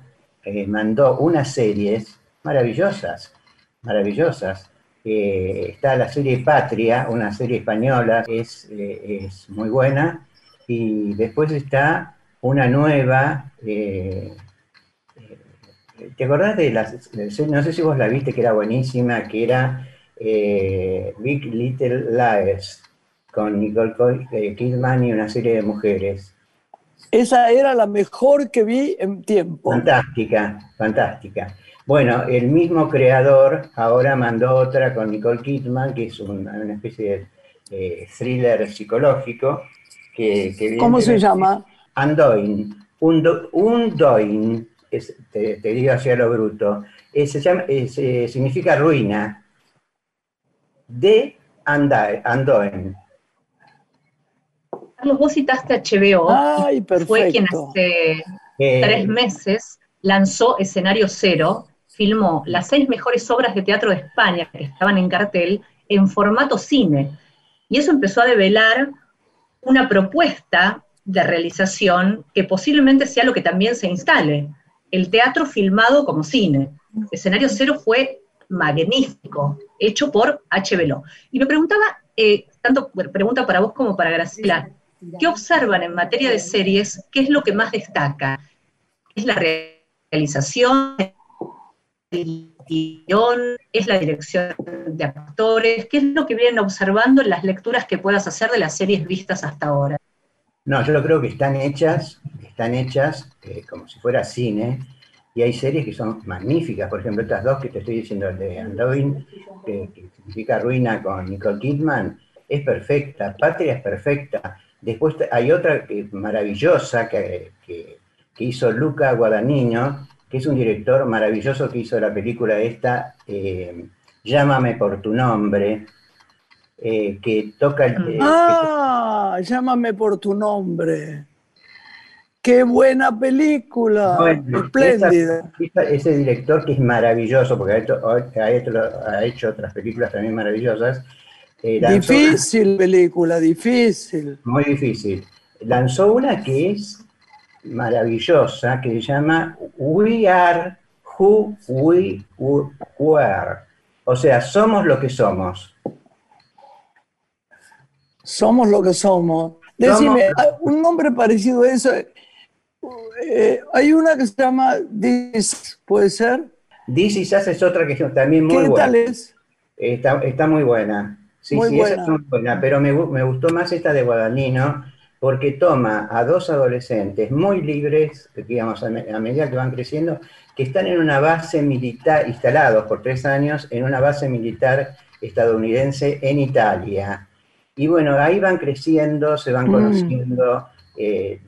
mandó unas series maravillosas, maravillosas. Eh, está la serie Patria, una serie española, es, eh, es muy buena, y después está una nueva, eh, ¿te acordás de la no sé si vos la viste, que era buenísima, que era Big Little Lies, con Nicole Kidman y una serie de mujeres. Esa era la mejor que vi en tiempo. Fantástica, fantástica. Bueno, el mismo creador ahora mandó otra con Nicole Kidman, que es una, una especie de thriller psicológico. Que, que ¿Cómo se llama? Undoing. Undoing, es, te, te, digo hacia lo bruto. Es, se llama, es, eh, significa ruina. De Undoing. Carlos, vos citaste HBO. Ay, Fue quien hace eh, tres meses lanzó Escenario Cero, filmó las seis mejores obras de teatro de España que estaban en cartel en formato cine. Y eso empezó a develar una propuesta de realización que posiblemente sea lo que también se instale, el teatro filmado como cine. Escenario Cero fue magnífico, hecho por HBO. Y me preguntaba, eh, tanto pregunta para vos como para Graciela, ¿qué observan en materia de series? ¿Qué es lo que más destaca? ¿Es la realización? ¿Es la dirección de actores? ¿Qué es lo que vienen observando en las lecturas que puedas hacer de las series vistas hasta ahora? No, yo creo que están hechas, están hechas eh, como si fuera cine, y hay series que son magníficas, por ejemplo, estas dos que te estoy diciendo, de que, que, significa ruina con Nicole Kidman, es perfecta, Patria es perfecta. Después hay otra que, maravillosa que, que, que, hizo Luca Guadagnino, que es un director maravilloso que hizo la película esta, eh, Llámame por tu nombre, eh, que toca el... ah, Llámame por tu nombre. ¡Qué buena película! Bueno, Espléndida. Esa, ese director que es maravilloso, porque ha hecho, ha hecho, ha hecho otras películas también maravillosas. Eh, difícil una, película, difícil. Muy difícil. Lanzó una que es maravillosa, que se llama We Are Who We Were. O sea, somos lo que somos. Somos lo que somos. Decime, somos... un nombre parecido a eso eh, hay una que se llama This, ¿puede ser? This is Us es otra que también muy ¿Qué buena. ¿Qué tal es? Está, está, muy buena. Sí, muy sí, buena. esa es muy buena, pero me, me, gustó más esta de Guadagnino porque toma a dos adolescentes muy libres, digamos, a, medida que van creciendo, que están en una base militar, instalados por tres años en una base militar estadounidense en Italia. Y bueno, ahí van creciendo, se van conociendo, mm. eh,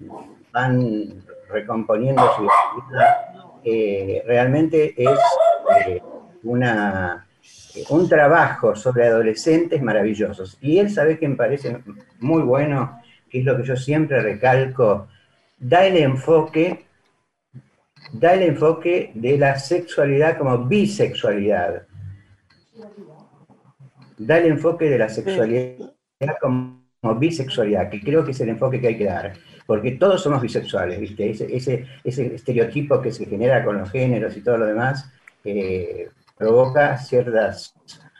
van recomponiendo su vida, eh, realmente es eh, una, un trabajo sobre adolescentes maravillosos. Y él, sabe que me parece muy bueno, que es lo que yo siempre recalco, da el enfoque, da el enfoque de la sexualidad como bisexualidad. Da el enfoque de la sexualidad como, como bisexualidad, que creo que es el enfoque que hay que dar porque todos somos bisexuales, ¿viste? Ese, ese, ese, estereotipo que se genera con los géneros y todo lo demás eh, provoca ciertas,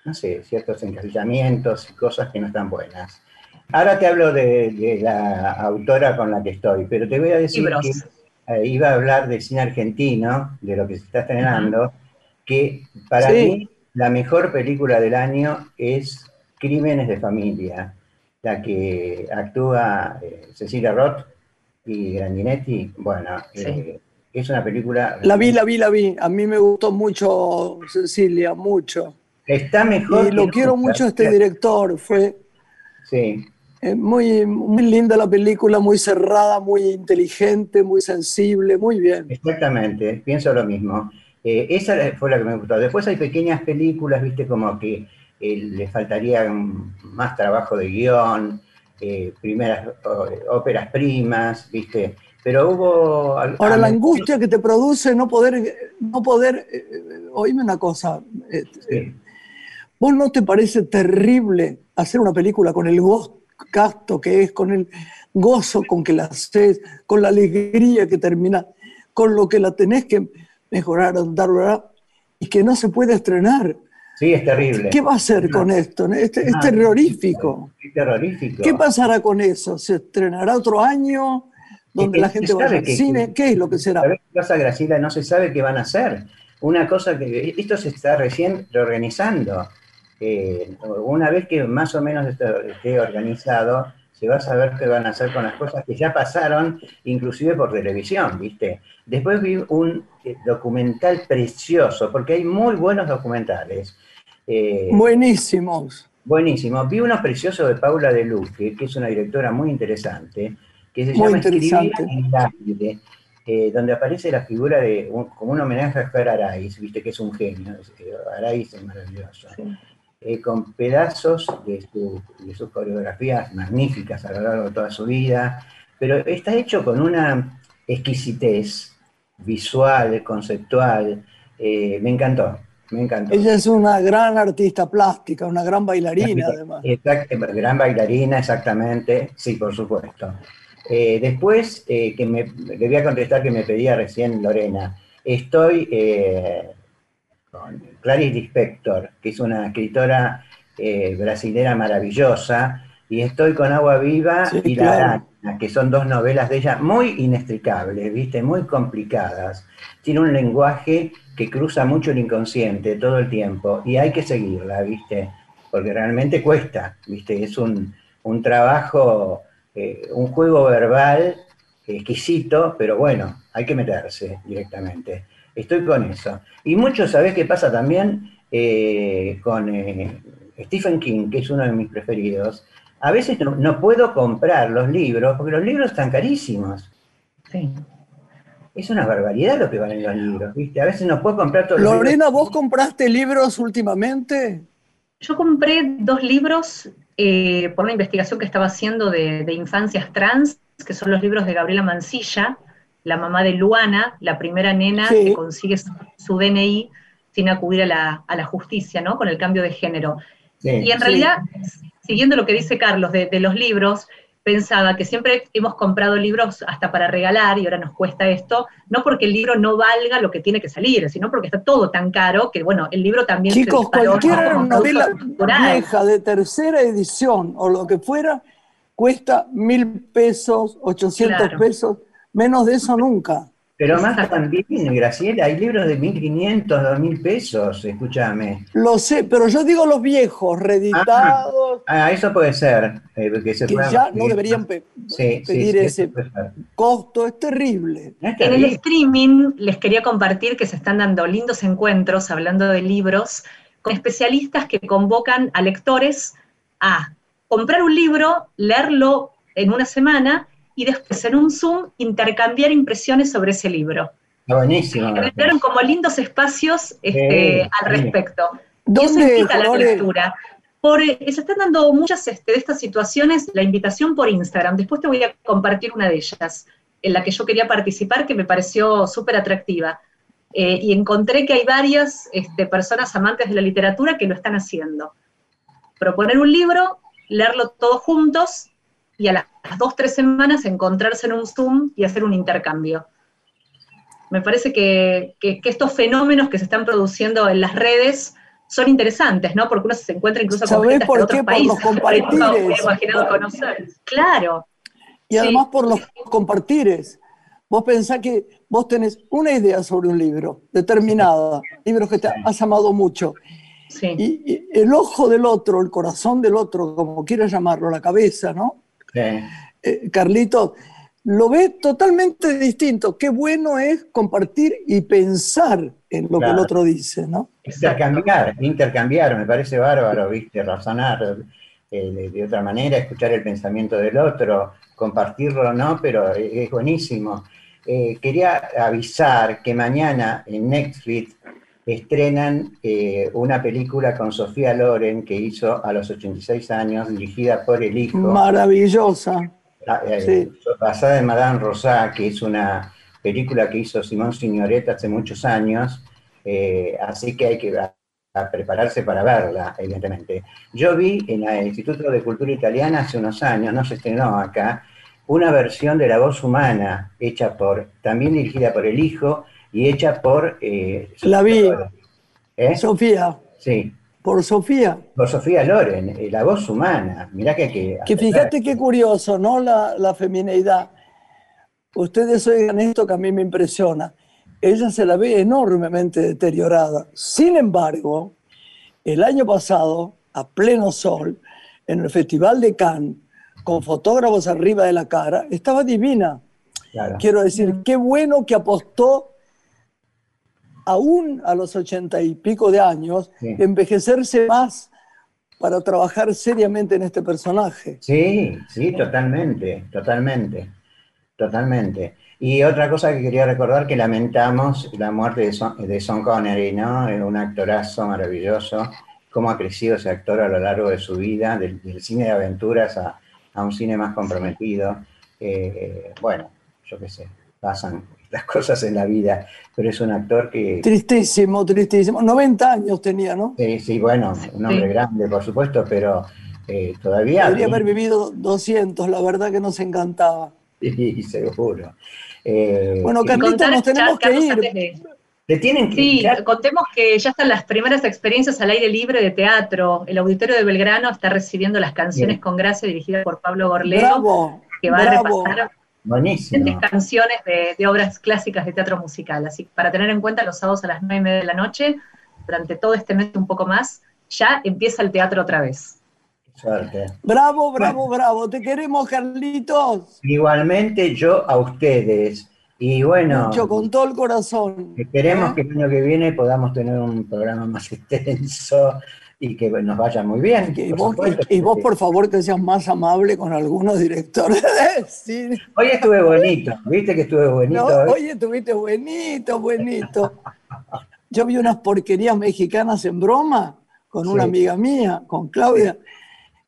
no sé, ciertos encasillamientos y cosas que no están buenas. Ahora te hablo de, de la autora con la que estoy, pero te voy a decir Libros. que eh, iba a hablar de cine argentino, de lo que se está estrenando, uh -huh. que para sí. mí la mejor película del año es Crímenes de Familia, la que actúa eh, Cecilia Roth, y Grandinetti, bueno, sí. eh, es una película... La vi, la vi, la vi. A mí me gustó mucho Cecilia, mucho. Está mejor. Y lo quiero mucho este director, fue... Sí. Muy, muy linda la película, muy cerrada, muy inteligente, muy sensible, muy bien. Exactamente, pienso lo mismo. Eh, esa fue la que me gustó. Después hay pequeñas películas, viste, como que eh, le faltaría más trabajo de guion, eh, primeras óperas primas, ¿viste? Pero hubo... Ahora, la angustia que te produce no poder, no poder, eh, oíme una cosa, sí. ¿vos no te parece terrible hacer una película con el gasto que es, con el gozo con que la haces, con la alegría que termina, con lo que la tenés que mejorar, dar, ¿verdad? y que no se puede estrenar? Sí, es terrible. ¿Qué va a hacer con esto? Es, es terrorífico. Es terrorífico. ¿Qué pasará con eso? ¿Se estrenará otro año donde es que la gente vaya al cine? ¿Qué es lo que será? ¿Sabes qué pasa, Graciela? No se sabe qué van a hacer. Una cosa que... Esto se está recién reorganizando. Eh, una vez que más o menos esté organizado, se va a saber qué van a hacer con las cosas que ya pasaron, inclusive por televisión, ¿viste? Después vi un eh, documental precioso, porque hay muy buenos documentales. Eh, Buenísimos. Buenísimo. Vi uno precioso de Paula De Luque, que es una directora muy interesante, que se llama Escribir en el aire, eh, donde aparece la figura de, como un homenaje a Oscar Araiz, viste que es un genio, Araiz es maravilloso. Eh, con pedazos de, sus coreografías magníficas a lo largo de toda su vida, pero está hecho con una exquisitez visual, conceptual, eh, me encantó, me encantó. Ella es una gran artista plástica, una gran bailarina además. Exacto, gran bailarina, exactamente, sí, por supuesto. Eh, después, que me, le voy a contestar que me pedía recién Lorena, estoy con Clarice Lispector, que es una escritora eh, brasilera maravillosa, y estoy con Agua Viva y La Araña, que son dos novelas de ella muy inextricables, ¿viste? Muy complicadas. Tiene un lenguaje que cruza mucho el inconsciente todo el tiempo, y hay que seguirla, ¿viste? Porque realmente cuesta, ¿viste? Es un, trabajo, eh, un juego verbal exquisito, pero bueno, hay que meterse directamente. Estoy con eso. Y mucho, ¿sabés qué pasa también eh, con eh, Stephen King, que es uno de mis preferidos? A veces no, puedo comprar los libros porque los libros están carísimos. Sí. Es una barbaridad lo que valen los libros, ¿viste? A veces no puedo comprar todos los Lorena, ¿vos compraste libros últimamente? Yo compré dos libros eh, por una investigación que estaba haciendo de, de infancias trans, que son los libros de Gabriela Mancilla, la mamá de Luana, la primera nena que consigue su, DNI sin acudir a la, justicia, ¿no? Con el cambio de género. y en realidad, siguiendo lo que dice Carlos de, los libros, pensaba que siempre hemos comprado libros hasta para regalar y ahora nos cuesta esto, no porque el libro no valga lo que tiene que salir, sino porque está todo tan caro que, bueno, el libro también... Chicos, cualquier novela vieja de tercera edición o lo que fuera, cuesta mil pesos, ochocientos pesos Menos de eso nunca. Pero más también, Graciela, hay libros de 1.500, 2.000 pesos, escúchame. Lo sé, pero yo digo los viejos, reeditados. Ah, ah eso puede ser. Eh, que, ya no deberían pedir ese costo, es terrible. En el streaming les quería compartir que se están dando lindos encuentros hablando de libros con especialistas que convocan a lectores a comprar un libro, leerlo en una semana y después en un Zoom intercambiar impresiones sobre ese libro. buenísimo. Crearon como lindos espacios este, al respecto. ¿Dónde, y la lectura. Por, eh, se están dando muchas este, de estas situaciones, la invitación por Instagram. Después te voy a compartir una de ellas, en la que yo quería participar, que me pareció súper atractiva. Eh, y encontré que hay varias este, personas amantes de la literatura que lo están haciendo. Proponer un libro, leerlo todos juntos y a las dos, tres semanas encontrarse en un Zoom y hacer un intercambio. Me parece que, estos fenómenos que se están produciendo en las redes son interesantes, ¿no? Porque uno se encuentra incluso con gente de otros países. Por los imaginado conocer. Claro. Y además por los compartires. Vos pensás que vos tenés una idea sobre un libro determinada, libros que te has amado mucho. Sí. y, el ojo del otro, el corazón del otro, como quieras llamarlo, la cabeza, ¿no? Eh, Carlito, lo ve totalmente distinto. Qué bueno es compartir y pensar en lo que el otro dice, ¿no? Intercambiar, intercambiar, me parece bárbaro, ¿viste? Razonar eh, de, otra manera, escuchar el pensamiento del otro, compartirlo, ¿no? Pero es buenísimo. Eh, quería avisar que mañana en Netflix estrenan eh, una película con Sofía Loren que hizo a los 86 años, dirigida por el hijo. Maravillosa. Ah, eh, basada en Madame Rosá, que es una película que hizo Simón Signoretta hace muchos años, eh, así que hay que prepararse para verla, evidentemente. Yo vi en el Instituto de Cultura Italiana hace unos años, no se estrenó acá, una versión de La Voz Humana, hecha por, también dirigida por el hijo, y hecha por... Eh, la vi. ¿Eh? Sofía. Sí. Por Sofía. Por Sofía Loren, eh, la voz humana. Mirá que... Que, que fíjate qué curioso, ¿no? La, la femineidad. Ustedes oigan esto que a mí me impresiona. Ella se la ve enormemente deteriorada. Sin embargo, el año pasado, a pleno sol, en el Festival de Cannes, con fotógrafos arriba de la cara, estaba divina. Claro. Quiero decir, qué bueno que apostó aún a los ochenta y pico de años, Sí. envejecerse más para trabajar seriamente en este personaje. Sí, sí, totalmente, totalmente, totalmente. Y otra cosa que quería recordar, que lamentamos la muerte de Son, de Sean Connery, ¿no? Un actorazo maravilloso, cómo ha crecido ese actor a lo largo de su vida, del, del cine de aventuras a, a un cine más comprometido. Eh, bueno, yo qué sé, pasan las cosas en la vida, pero es un actor que... Tristísimo, tristísimo. 90 años tenía, ¿no? Sí, sí, bueno, un hombre Sí. grande, por supuesto, pero eh, todavía... Podría haber vivido 200, la verdad que nos encantaba. Sí, seguro. Eh, Bueno, Carlitos, nos tenemos que ir. antes de- te tienen que... Sí, ya- contemos que ya están las primeras experiencias al aire libre de teatro. El Auditorio de Belgrano está recibiendo las canciones Bien. con gracia dirigida por Pablo Gorleo, Bravo, que va bravo. a repasar buenísimo. canciones de, de obras clásicas de teatro musical. Así que para tener en cuenta, los sábados a las nueve y media de la noche, durante todo este mes un poco más, ya empieza el teatro otra vez. Suerte. Bravo, bravo, bravo. Te queremos, Carlitos. Igualmente yo a ustedes. Y bueno, Mucho, con todo el corazón. esperemos ¿Eh? que el año que viene podamos tener un programa más extenso y que nos vaya muy bien. Y por vos, supuesto. y vos, por favor, que seas más amable con algunos directores de cine. Hoy estuve bonito, viste que estuve bonito. No, oye, estuviste buenito, buenito. Yo vi unas porquerías mexicanas en broma con una Sí. amiga mía, con Claudia,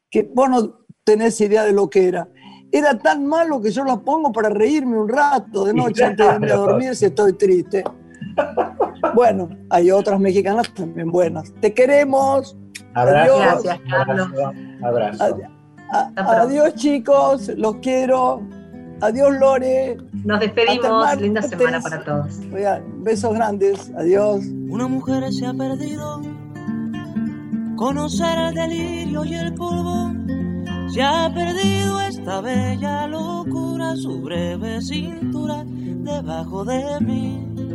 que vos no tenés idea de lo que era. Era tan malo que yo las pongo para reírme un rato de noche antes de irme a dormir si estoy triste. Bueno, hay otras mexicanas también buenas. Te queremos. Abrazo, Adiós. Gracias, Carlos. Abrazo. abrazo. Adiós, chicos. Los quiero. Adiós, Lore. Nos despedimos, linda semana para todos. Oiga, besos grandes. Adiós. Una mujer se ha perdido. Conocer el delirio y el polvo. Se ha perdido esta bella locura, su breve cintura debajo de mí.